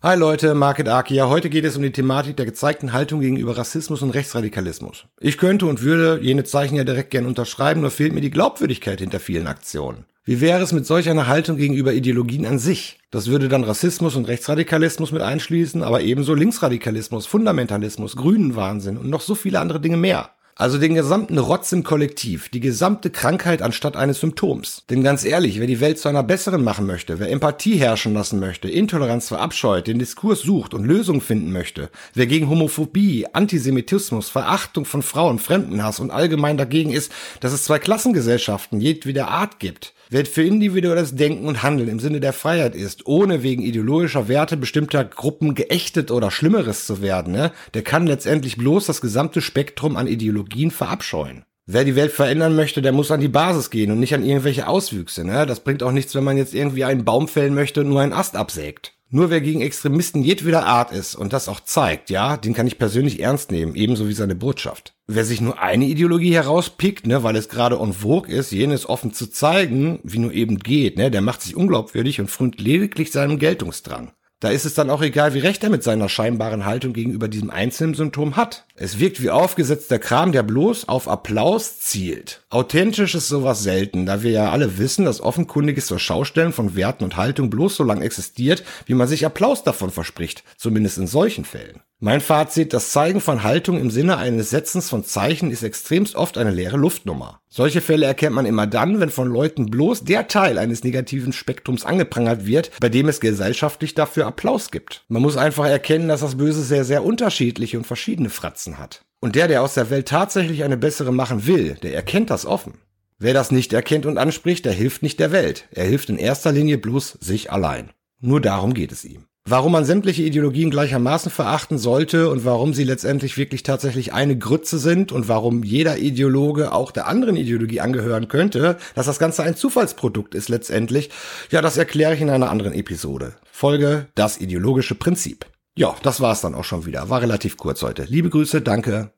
Hi Leute, Market Akia. Heute geht es um die Thematik der gezeigten Haltung gegenüber Rassismus und Rechtsradikalismus. Ich könnte und würde jene Zeichen ja direkt gern unterschreiben, nur fehlt mir die Glaubwürdigkeit hinter vielen Aktionen. Wie wäre es mit solch einer Haltung gegenüber Ideologien an sich? Das würde dann Rassismus und Rechtsradikalismus mit einschließen, aber ebenso Linksradikalismus, Fundamentalismus, Grünen Wahnsinn und noch so viele andere Dinge mehr. Also den gesamten Rotz im Kollektiv, die gesamte Krankheit anstatt eines Symptoms. Denn ganz ehrlich, wer die Welt zu einer besseren machen möchte, wer Empathie herrschen lassen möchte, Intoleranz verabscheut, den Diskurs sucht und Lösungen finden möchte, wer gegen Homophobie, Antisemitismus, Verachtung von Frauen, Fremdenhass und allgemein dagegen ist, dass es zwei Klassengesellschaften jedweder Art gibt, wer für individuelles Denken und Handeln im Sinne der Freiheit ist, ohne wegen ideologischer Werte bestimmter Gruppen geächtet oder Schlimmeres zu werden, ne, der kann letztendlich bloß das gesamte Spektrum an Ideologien verabscheuen. Wer die Welt verändern möchte, der muss an die Basis gehen und nicht an irgendwelche Auswüchse. Ne? Das bringt auch nichts, wenn man jetzt irgendwie einen Baum fällen möchte und nur einen Ast absägt. Nur wer gegen Extremisten jedweder Art ist und das auch zeigt, ja, den kann ich persönlich ernst nehmen, ebenso wie seine Botschaft. Wer sich nur eine Ideologie herauspickt, ne, weil es gerade en vogue ist, jenes offen zu zeigen, wie nur eben geht, ne, der macht sich unglaubwürdig und frönt lediglich seinem Geltungsdrang. Da ist es dann auch egal, wie recht er mit seiner scheinbaren Haltung gegenüber diesem einzelnen Symptom hat. Es wirkt wie aufgesetzter Kram, der bloß auf Applaus zielt. Authentisch ist sowas selten, da wir ja alle wissen, dass offenkundiges zur Schaustellen von Werten und Haltung bloß so lange existiert, wie man sich Applaus davon verspricht, zumindest in solchen Fällen. Mein Fazit, das Zeigen von Haltung im Sinne eines Setzens von Zeichen ist extremst oft eine leere Luftnummer. Solche Fälle erkennt man immer dann, wenn von Leuten bloß der Teil eines negativen Spektrums angeprangert wird, bei dem es gesellschaftlich dafür Applaus gibt. Man muss einfach erkennen, dass das Böse sehr, sehr unterschiedliche und verschiedene Fratzen hat. Und der, der aus der Welt tatsächlich eine bessere machen will, der erkennt das offen. Wer das nicht erkennt und anspricht, der hilft nicht der Welt. Er hilft in erster Linie bloß sich allein. Nur darum geht es ihm warum man sämtliche Ideologien gleichermaßen verachten sollte und warum sie letztendlich wirklich tatsächlich eine Grütze sind und warum jeder Ideologe auch der anderen Ideologie angehören könnte, dass das Ganze ein Zufallsprodukt ist letztendlich, ja, das erkläre ich in einer anderen Episode. Folge das ideologische Prinzip. Ja, das war's dann auch schon wieder. War relativ kurz heute. Liebe Grüße, danke.